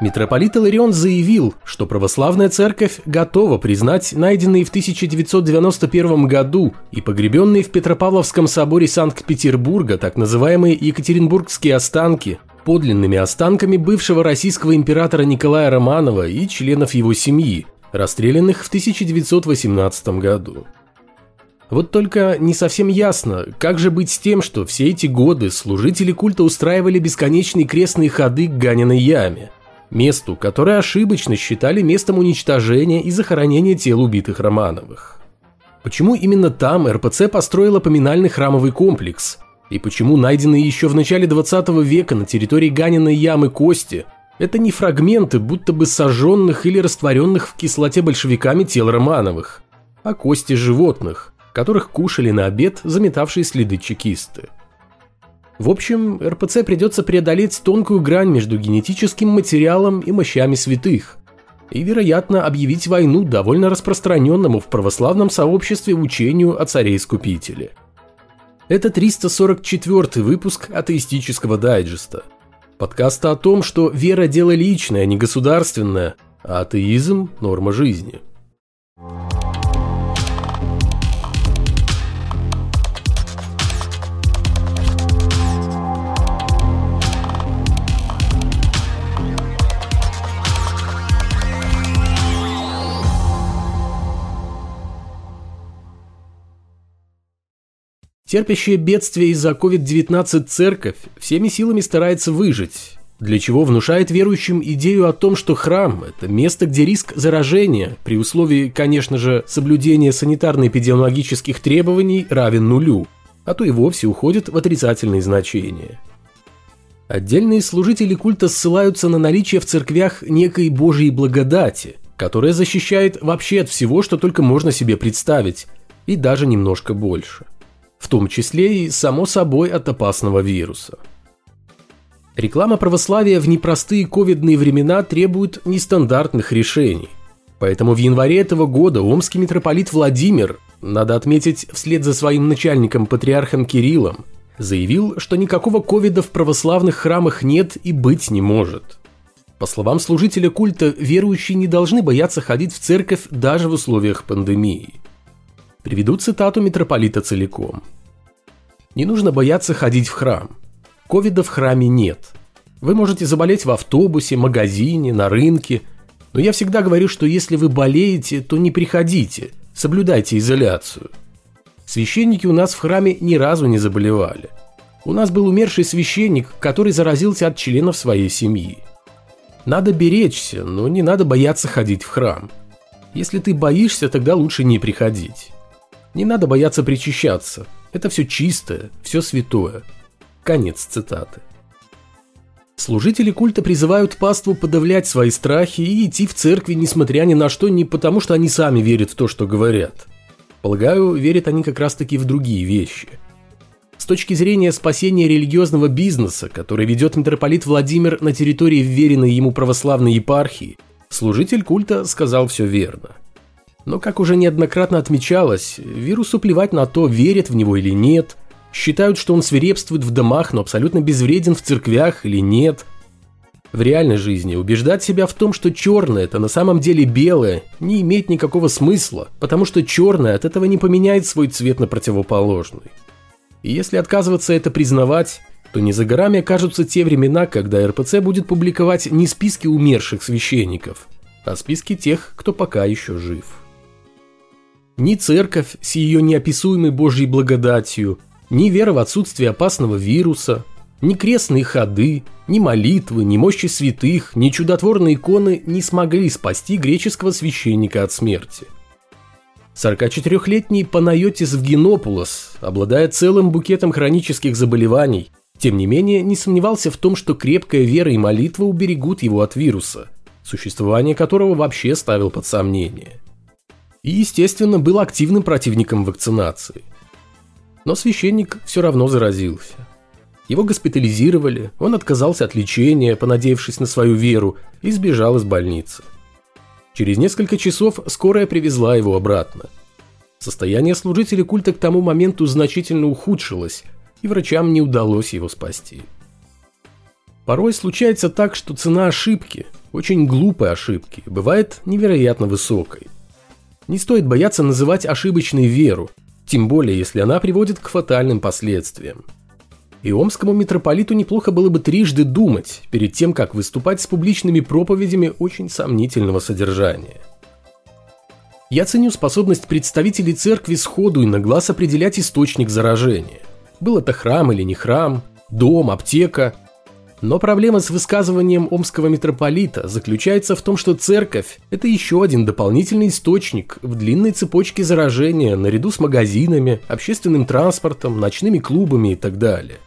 Митрополит Иларион заявил, что православная церковь готова признать найденные в 1991 году и погребенные в Петропавловском соборе Санкт-Петербурга так называемые Екатеринбургские останки подлинными останками бывшего российского императора Николая Романова и членов его семьи, расстрелянных в 1918 году. Вот только не совсем ясно, как же быть с тем, что все эти годы служители культа устраивали бесконечные крестные ходы к Ганиной яме – месту, которое ошибочно считали местом уничтожения и захоронения тел убитых Романовых. Почему именно там РПЦ построила поминальный храмовый комплекс? И почему найденные еще в начале 20 века на территории Ганиной ямы кости – это не фрагменты будто бы сожженных или растворенных в кислоте большевиками тел Романовых, а кости животных, которых кушали на обед заметавшие следы чекисты – в общем, РПЦ придется преодолеть тонкую грань между генетическим материалом и мощами святых. И, вероятно, объявить войну довольно распространенному в православном сообществе учению о царе-искупителе. Это 344 выпуск атеистического дайджеста. Подкаста о том, что вера – дело личное, а не государственное, а атеизм – норма жизни – Терпящая бедствие из-за COVID-19 церковь всеми силами старается выжить, для чего внушает верующим идею о том, что храм – это место, где риск заражения, при условии, конечно же, соблюдения санитарно-эпидемиологических требований равен нулю, а то и вовсе уходит в отрицательные значения. Отдельные служители культа ссылаются на наличие в церквях некой Божьей благодати, которая защищает вообще от всего, что только можно себе представить, и даже немножко больше – в том числе и, само собой, от опасного вируса. Реклама православия в непростые ковидные времена требует нестандартных решений. Поэтому в январе этого года омский митрополит Владимир, надо отметить, вслед за своим начальником патриархом Кириллом, заявил, что никакого ковида в православных храмах нет и быть не может. По словам служителя культа, верующие не должны бояться ходить в церковь даже в условиях пандемии. Приведу цитату митрополита целиком. «Не нужно бояться ходить в храм. Ковида в храме нет. Вы можете заболеть в автобусе, магазине, на рынке. Но я всегда говорю, что если вы болеете, то не приходите, соблюдайте изоляцию. Священники у нас в храме ни разу не заболевали. У нас был умерший священник, который заразился от членов своей семьи. Надо беречься, но не надо бояться ходить в храм. Если ты боишься, тогда лучше не приходить. Не надо бояться причащаться. Это все чистое, все святое. Конец цитаты. Служители культа призывают паству подавлять свои страхи и идти в церкви, несмотря ни на что, не потому что они сами верят в то, что говорят. Полагаю, верят они как раз-таки в другие вещи. С точки зрения спасения религиозного бизнеса, который ведет митрополит Владимир на территории вверенной ему православной епархии, служитель культа сказал все верно. Но, как уже неоднократно отмечалось, вирусу плевать на то, верят в него или нет, считают, что он свирепствует в домах, но абсолютно безвреден в церквях или нет. В реальной жизни убеждать себя в том, что черное это на самом деле белое, не имеет никакого смысла, потому что черное от этого не поменяет свой цвет на противоположный. И если отказываться это признавать, то не за горами окажутся те времена, когда РПЦ будет публиковать не списки умерших священников, а списки тех, кто пока еще жив. Ни церковь с ее неописуемой Божьей благодатью, ни вера в отсутствие опасного вируса, ни крестные ходы, ни молитвы, ни мощи святых, ни чудотворные иконы не смогли спасти греческого священника от смерти. 44-летний Панайотис Вгенопулос, обладая целым букетом хронических заболеваний, тем не менее не сомневался в том, что крепкая вера и молитва уберегут его от вируса, существование которого вообще ставил под сомнение – и, естественно, был активным противником вакцинации. Но священник все равно заразился. Его госпитализировали, он отказался от лечения, понадеявшись на свою веру, и сбежал из больницы. Через несколько часов скорая привезла его обратно. Состояние служителя культа к тому моменту значительно ухудшилось, и врачам не удалось его спасти. Порой случается так, что цена ошибки, очень глупой ошибки бывает невероятно высокой. Не стоит бояться называть ошибочной веру, тем более если она приводит к фатальным последствиям. И омскому митрополиту неплохо было бы трижды думать перед тем, как выступать с публичными проповедями очень сомнительного содержания. Я ценю способность представителей церкви сходу и на глаз определять источник заражения. Был это храм или не храм, дом, аптека – но проблема с высказыванием омского митрополита заключается в том, что церковь – это еще один дополнительный источник в длинной цепочке заражения наряду с магазинами, общественным транспортом, ночными клубами и так далее.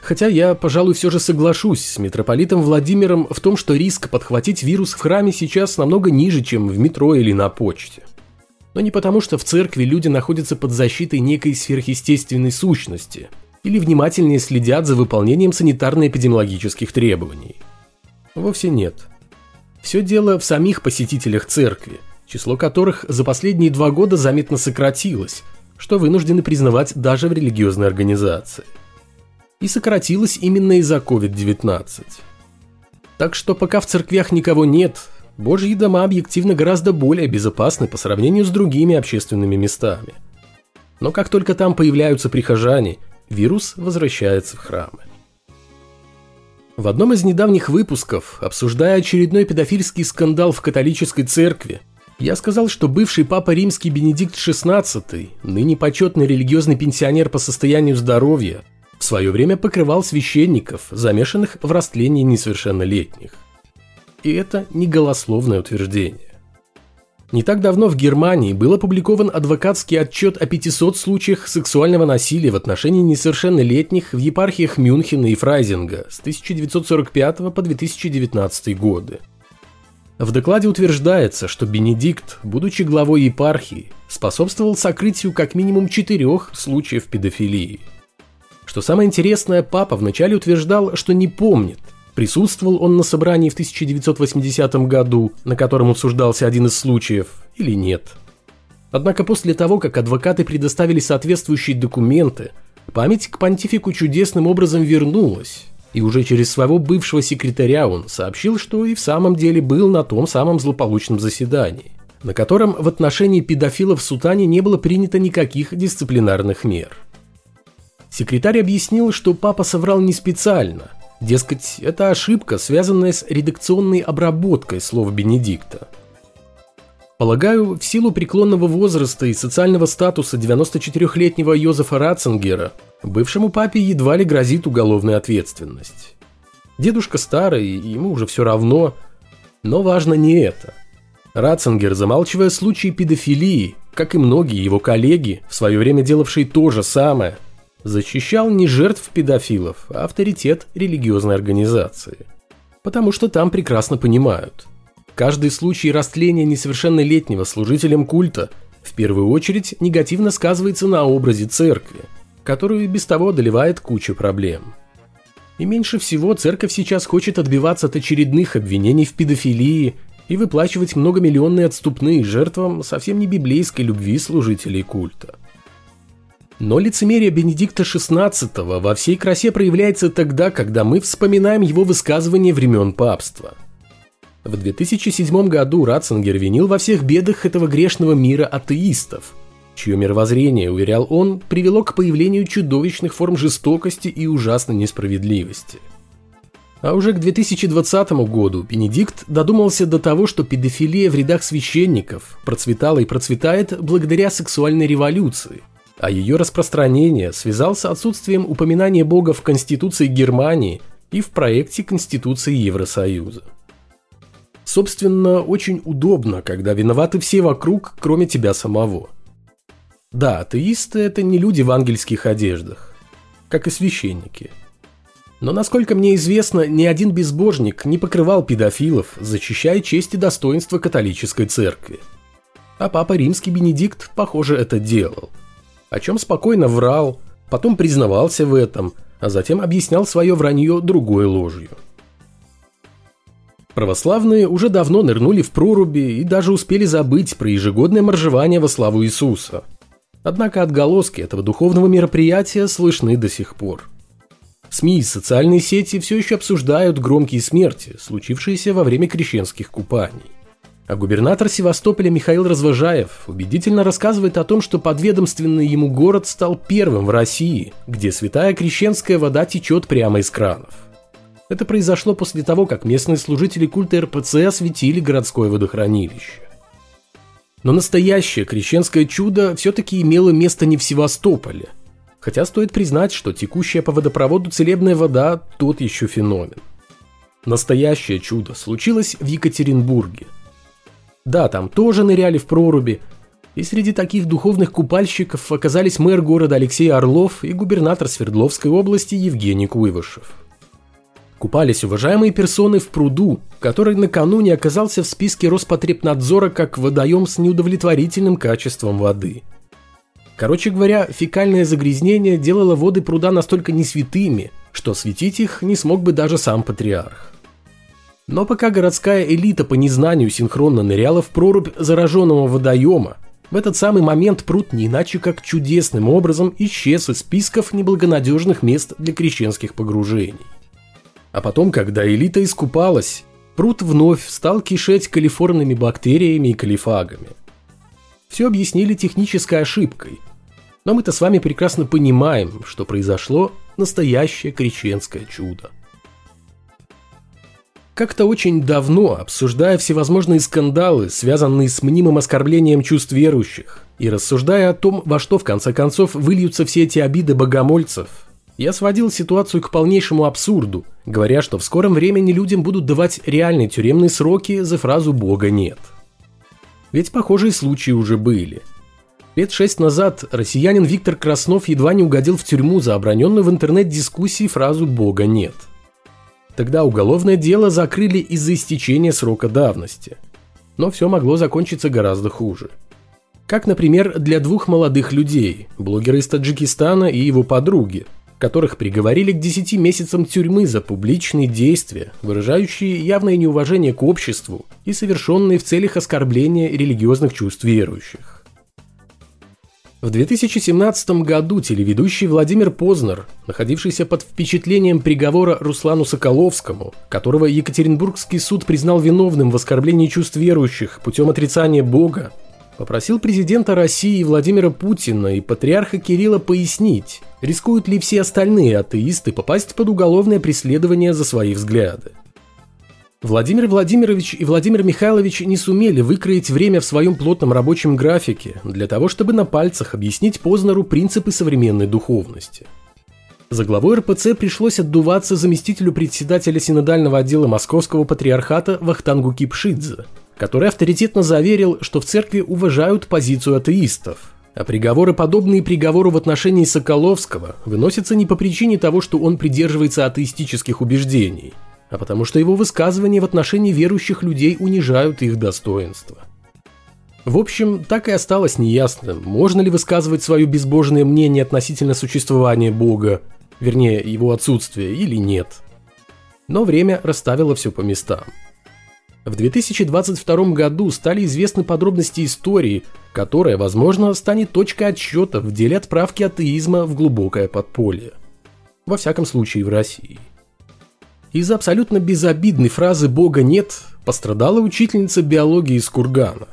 Хотя я, пожалуй, все же соглашусь с митрополитом Владимиром в том, что риск подхватить вирус в храме сейчас намного ниже, чем в метро или на почте. Но не потому, что в церкви люди находятся под защитой некой сверхъестественной сущности – или внимательнее следят за выполнением санитарно-эпидемиологических требований. Вовсе нет. Все дело в самих посетителях церкви, число которых за последние два года заметно сократилось, что вынуждены признавать даже в религиозной организации. И сократилось именно из-за COVID-19. Так что пока в церквях никого нет, Божьи дома объективно гораздо более безопасны по сравнению с другими общественными местами. Но как только там появляются прихожане – вирус возвращается в храмы. В одном из недавних выпусков, обсуждая очередной педофильский скандал в католической церкви, я сказал, что бывший папа римский Бенедикт XVI, ныне почетный религиозный пенсионер по состоянию здоровья, в свое время покрывал священников, замешанных в растлении несовершеннолетних. И это не голословное утверждение. Не так давно в Германии был опубликован адвокатский отчет о 500 случаях сексуального насилия в отношении несовершеннолетних в епархиях Мюнхена и Фрайзинга с 1945 по 2019 годы. В докладе утверждается, что Бенедикт, будучи главой епархии, способствовал сокрытию как минимум четырех случаев педофилии. Что самое интересное, папа вначале утверждал, что не помнит, Присутствовал он на собрании в 1980 году, на котором обсуждался один из случаев, или нет. Однако после того, как адвокаты предоставили соответствующие документы, память к понтифику чудесным образом вернулась, и уже через своего бывшего секретаря он сообщил, что и в самом деле был на том самом злополучном заседании, на котором в отношении педофилов в Сутане не было принято никаких дисциплинарных мер. Секретарь объяснил, что папа соврал не специально – Дескать, это ошибка, связанная с редакционной обработкой слов Бенедикта. Полагаю, в силу преклонного возраста и социального статуса 94-летнего Йозефа Ратцингера, бывшему папе едва ли грозит уголовная ответственность. Дедушка старый, ему уже все равно, но важно не это. Ратцингер, замалчивая случаи педофилии, как и многие его коллеги, в свое время делавшие то же самое – защищал не жертв педофилов, а авторитет религиозной организации. Потому что там прекрасно понимают. Каждый случай растления несовершеннолетнего служителем культа в первую очередь негативно сказывается на образе церкви, которую без того одолевает куча проблем. И меньше всего церковь сейчас хочет отбиваться от очередных обвинений в педофилии и выплачивать многомиллионные отступные жертвам совсем не библейской любви служителей культа. Но лицемерие Бенедикта XVI во всей красе проявляется тогда, когда мы вспоминаем его высказывания времен папства. В 2007 году Ратцингер винил во всех бедах этого грешного мира атеистов, чье мировоззрение, уверял он, привело к появлению чудовищных форм жестокости и ужасной несправедливости. А уже к 2020 году Бенедикт додумался до того, что педофилия в рядах священников процветала и процветает благодаря сексуальной революции – а ее распространение связал с отсутствием упоминания Бога в Конституции Германии и в проекте Конституции Евросоюза. Собственно, очень удобно, когда виноваты все вокруг, кроме тебя самого. Да, атеисты – это не люди в ангельских одеждах, как и священники. Но, насколько мне известно, ни один безбожник не покрывал педофилов, защищая честь и достоинство католической церкви. А папа римский Бенедикт, похоже, это делал – о чем спокойно врал, потом признавался в этом, а затем объяснял свое вранье другой ложью. Православные уже давно нырнули в проруби и даже успели забыть про ежегодное моржевание во славу Иисуса. Однако отголоски этого духовного мероприятия слышны до сих пор. СМИ и социальные сети все еще обсуждают громкие смерти, случившиеся во время крещенских купаний. А губернатор Севастополя Михаил Развожаев убедительно рассказывает о том, что подведомственный ему город стал первым в России, где святая крещенская вода течет прямо из кранов. Это произошло после того, как местные служители культа РПЦ осветили городское водохранилище. Но настоящее крещенское чудо все-таки имело место не в Севастополе. Хотя стоит признать, что текущая по водопроводу целебная вода – тот еще феномен. Настоящее чудо случилось в Екатеринбурге. Да, там тоже ныряли в проруби, и среди таких духовных купальщиков оказались мэр города Алексей Орлов и губернатор Свердловской области Евгений Куйвышев. Купались уважаемые персоны в пруду, который накануне оказался в списке Роспотребнадзора как водоем с неудовлетворительным качеством воды. Короче говоря, фекальное загрязнение делало воды пруда настолько несвятыми, что светить их не смог бы даже сам патриарх. Но пока городская элита по незнанию синхронно ныряла в прорубь зараженного водоема, в этот самый момент пруд не иначе как чудесным образом исчез из списков неблагонадежных мест для крещенских погружений. А потом, когда элита искупалась, пруд вновь стал кишеть калифорными бактериями и калифагами. Все объяснили технической ошибкой. Но мы-то с вами прекрасно понимаем, что произошло настоящее крещенское чудо. Как-то очень давно, обсуждая всевозможные скандалы, связанные с мнимым оскорблением чувств верующих, и рассуждая о том, во что в конце концов выльются все эти обиды богомольцев, я сводил ситуацию к полнейшему абсурду, говоря, что в скором времени людям будут давать реальные тюремные сроки за фразу «Бога нет». Ведь похожие случаи уже были. Лет шесть назад россиянин Виктор Краснов едва не угодил в тюрьму за оброненную в интернет-дискуссии фразу «Бога нет». Тогда уголовное дело закрыли из-за истечения срока давности. Но все могло закончиться гораздо хуже. Как, например, для двух молодых людей, блогера из Таджикистана и его подруги, которых приговорили к 10 месяцам тюрьмы за публичные действия, выражающие явное неуважение к обществу и совершенные в целях оскорбления религиозных чувств верующих. В 2017 году телеведущий Владимир Познер, находившийся под впечатлением приговора Руслану Соколовскому, которого Екатеринбургский суд признал виновным в оскорблении чувств верующих путем отрицания Бога, попросил президента России Владимира Путина и патриарха Кирилла пояснить, рискуют ли все остальные атеисты попасть под уголовное преследование за свои взгляды. Владимир Владимирович и Владимир Михайлович не сумели выкроить время в своем плотном рабочем графике для того, чтобы на пальцах объяснить Познеру принципы современной духовности. За главой РПЦ пришлось отдуваться заместителю председателя синодального отдела Московского патриархата Вахтангу Кипшидзе – который авторитетно заверил, что в церкви уважают позицию атеистов. А приговоры, подобные приговору в отношении Соколовского, выносятся не по причине того, что он придерживается атеистических убеждений, а потому что его высказывания в отношении верующих людей унижают их достоинство. В общем, так и осталось неясным, можно ли высказывать свое безбожное мнение относительно существования Бога, вернее, его отсутствия, или нет. Но время расставило все по местам. В 2022 году стали известны подробности истории, которая, возможно, станет точкой отсчета в деле отправки атеизма в глубокое подполье. Во всяком случае, в России. Из-за абсолютно безобидной фразы «Бога нет» пострадала учительница биологии из Кургана.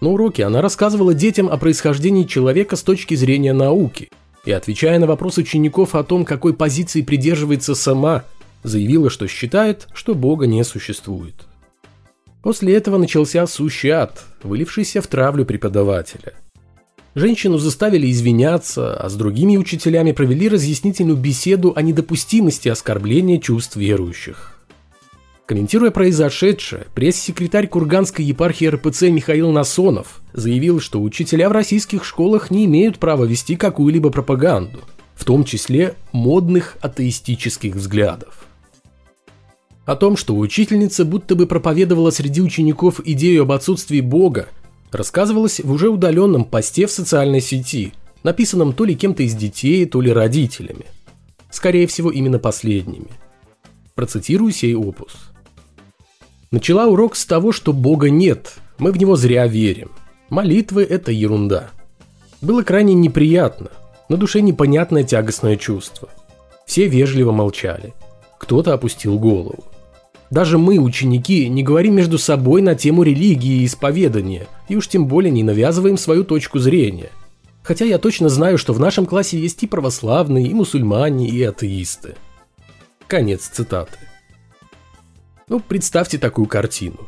На уроке она рассказывала детям о происхождении человека с точки зрения науки и, отвечая на вопрос учеников о том, какой позиции придерживается сама, заявила, что считает, что Бога не существует. После этого начался сущий ад, вылившийся в травлю преподавателя. Женщину заставили извиняться, а с другими учителями провели разъяснительную беседу о недопустимости оскорбления чувств верующих. Комментируя произошедшее, пресс-секретарь Курганской епархии РПЦ Михаил Насонов заявил, что учителя в российских школах не имеют права вести какую-либо пропаганду, в том числе модных атеистических взглядов. О том, что учительница будто бы проповедовала среди учеников идею об отсутствии Бога, рассказывалось в уже удаленном посте в социальной сети, написанном то ли кем-то из детей, то ли родителями. Скорее всего, именно последними. Процитирую сей опус. Начала урок с того, что Бога нет, мы в него зря верим. Молитвы – это ерунда. Было крайне неприятно, на душе непонятное тягостное чувство – Все вежливо молчали. Кто-то опустил голову. Даже мы, ученики, не говорим между собой на тему религии и исповедания, и уж тем более не навязываем свою точку зрения. Хотя я точно знаю, что в нашем классе есть и православные, и мусульмане, и атеисты. Конец цитаты. Ну, представьте такую картину.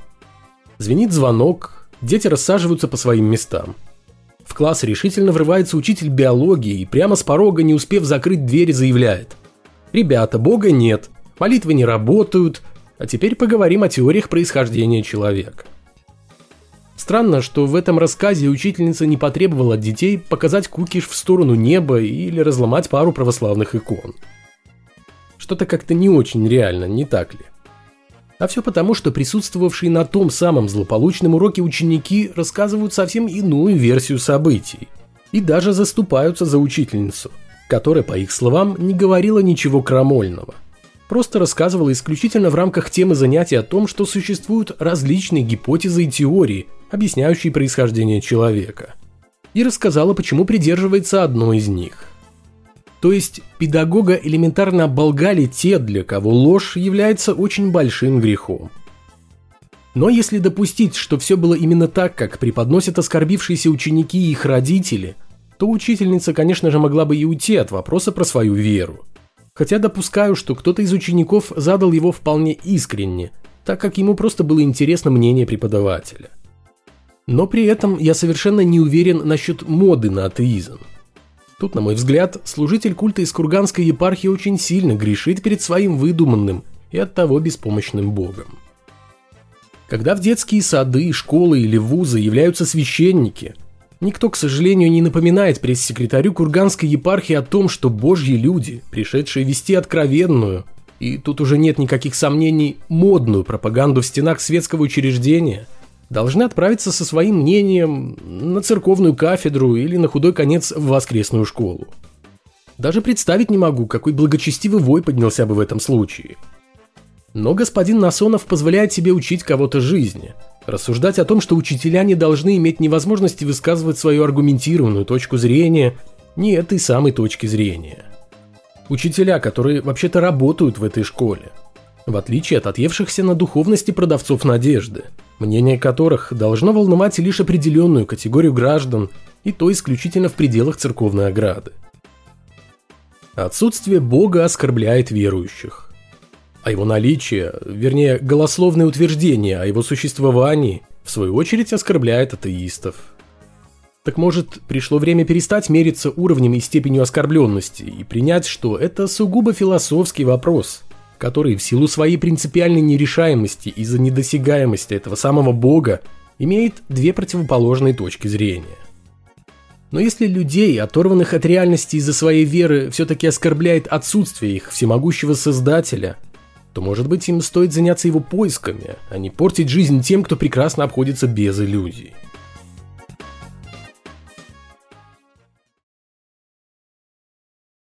Звенит звонок, дети рассаживаются по своим местам. В класс решительно врывается учитель биологии и прямо с порога, не успев закрыть дверь, заявляет. «Ребята, Бога нет, молитвы не работают, а теперь поговорим о теориях происхождения человека». Странно, что в этом рассказе учительница не потребовала от детей показать кукиш в сторону неба или разломать пару православных икон. Что-то как-то не очень реально, не так ли? А все потому, что присутствовавшие на том самом злополучном уроке ученики рассказывают совсем иную версию событий. И даже заступаются за учительницу, которая, по их словам, не говорила ничего крамольного. Просто рассказывала исключительно в рамках темы занятий о том, что существуют различные гипотезы и теории, объясняющие происхождение человека. И рассказала, почему придерживается одной из них – то есть педагога элементарно оболгали те, для кого ложь является очень большим грехом. Но если допустить, что все было именно так, как преподносят оскорбившиеся ученики и их родители, то учительница, конечно же, могла бы и уйти от вопроса про свою веру. Хотя допускаю, что кто-то из учеников задал его вполне искренне, так как ему просто было интересно мнение преподавателя. Но при этом я совершенно не уверен насчет моды на атеизм. Тут, на мой взгляд, служитель культа из Курганской епархии очень сильно грешит перед своим выдуманным и оттого беспомощным богом. Когда в детские сады, школы или вузы являются священники, никто, к сожалению, не напоминает пресс-секретарю Курганской епархии о том, что божьи люди, пришедшие вести откровенную, и тут уже нет никаких сомнений, модную пропаганду в стенах светского учреждения – должны отправиться со своим мнением на церковную кафедру или на худой конец в воскресную школу. Даже представить не могу, какой благочестивый вой поднялся бы в этом случае. Но господин Насонов позволяет себе учить кого-то жизни, рассуждать о том, что учителя не должны иметь ни возможности высказывать свою аргументированную точку зрения, ни этой самой точки зрения. Учителя, которые вообще-то работают в этой школе – в отличие от отъевшихся на духовности продавцов надежды, мнение которых должно волновать лишь определенную категорию граждан, и то исключительно в пределах церковной ограды. Отсутствие Бога оскорбляет верующих. А его наличие, вернее, голословное утверждение о его существовании, в свою очередь оскорбляет атеистов. Так может, пришло время перестать мериться уровнем и степенью оскорбленности и принять, что это сугубо философский вопрос – который в силу своей принципиальной нерешаемости из-за недосягаемости этого самого бога имеет две противоположные точки зрения. Но если людей, оторванных от реальности из-за своей веры, все-таки оскорбляет отсутствие их всемогущего Создателя, то, может быть, им стоит заняться его поисками, а не портить жизнь тем, кто прекрасно обходится без иллюзий.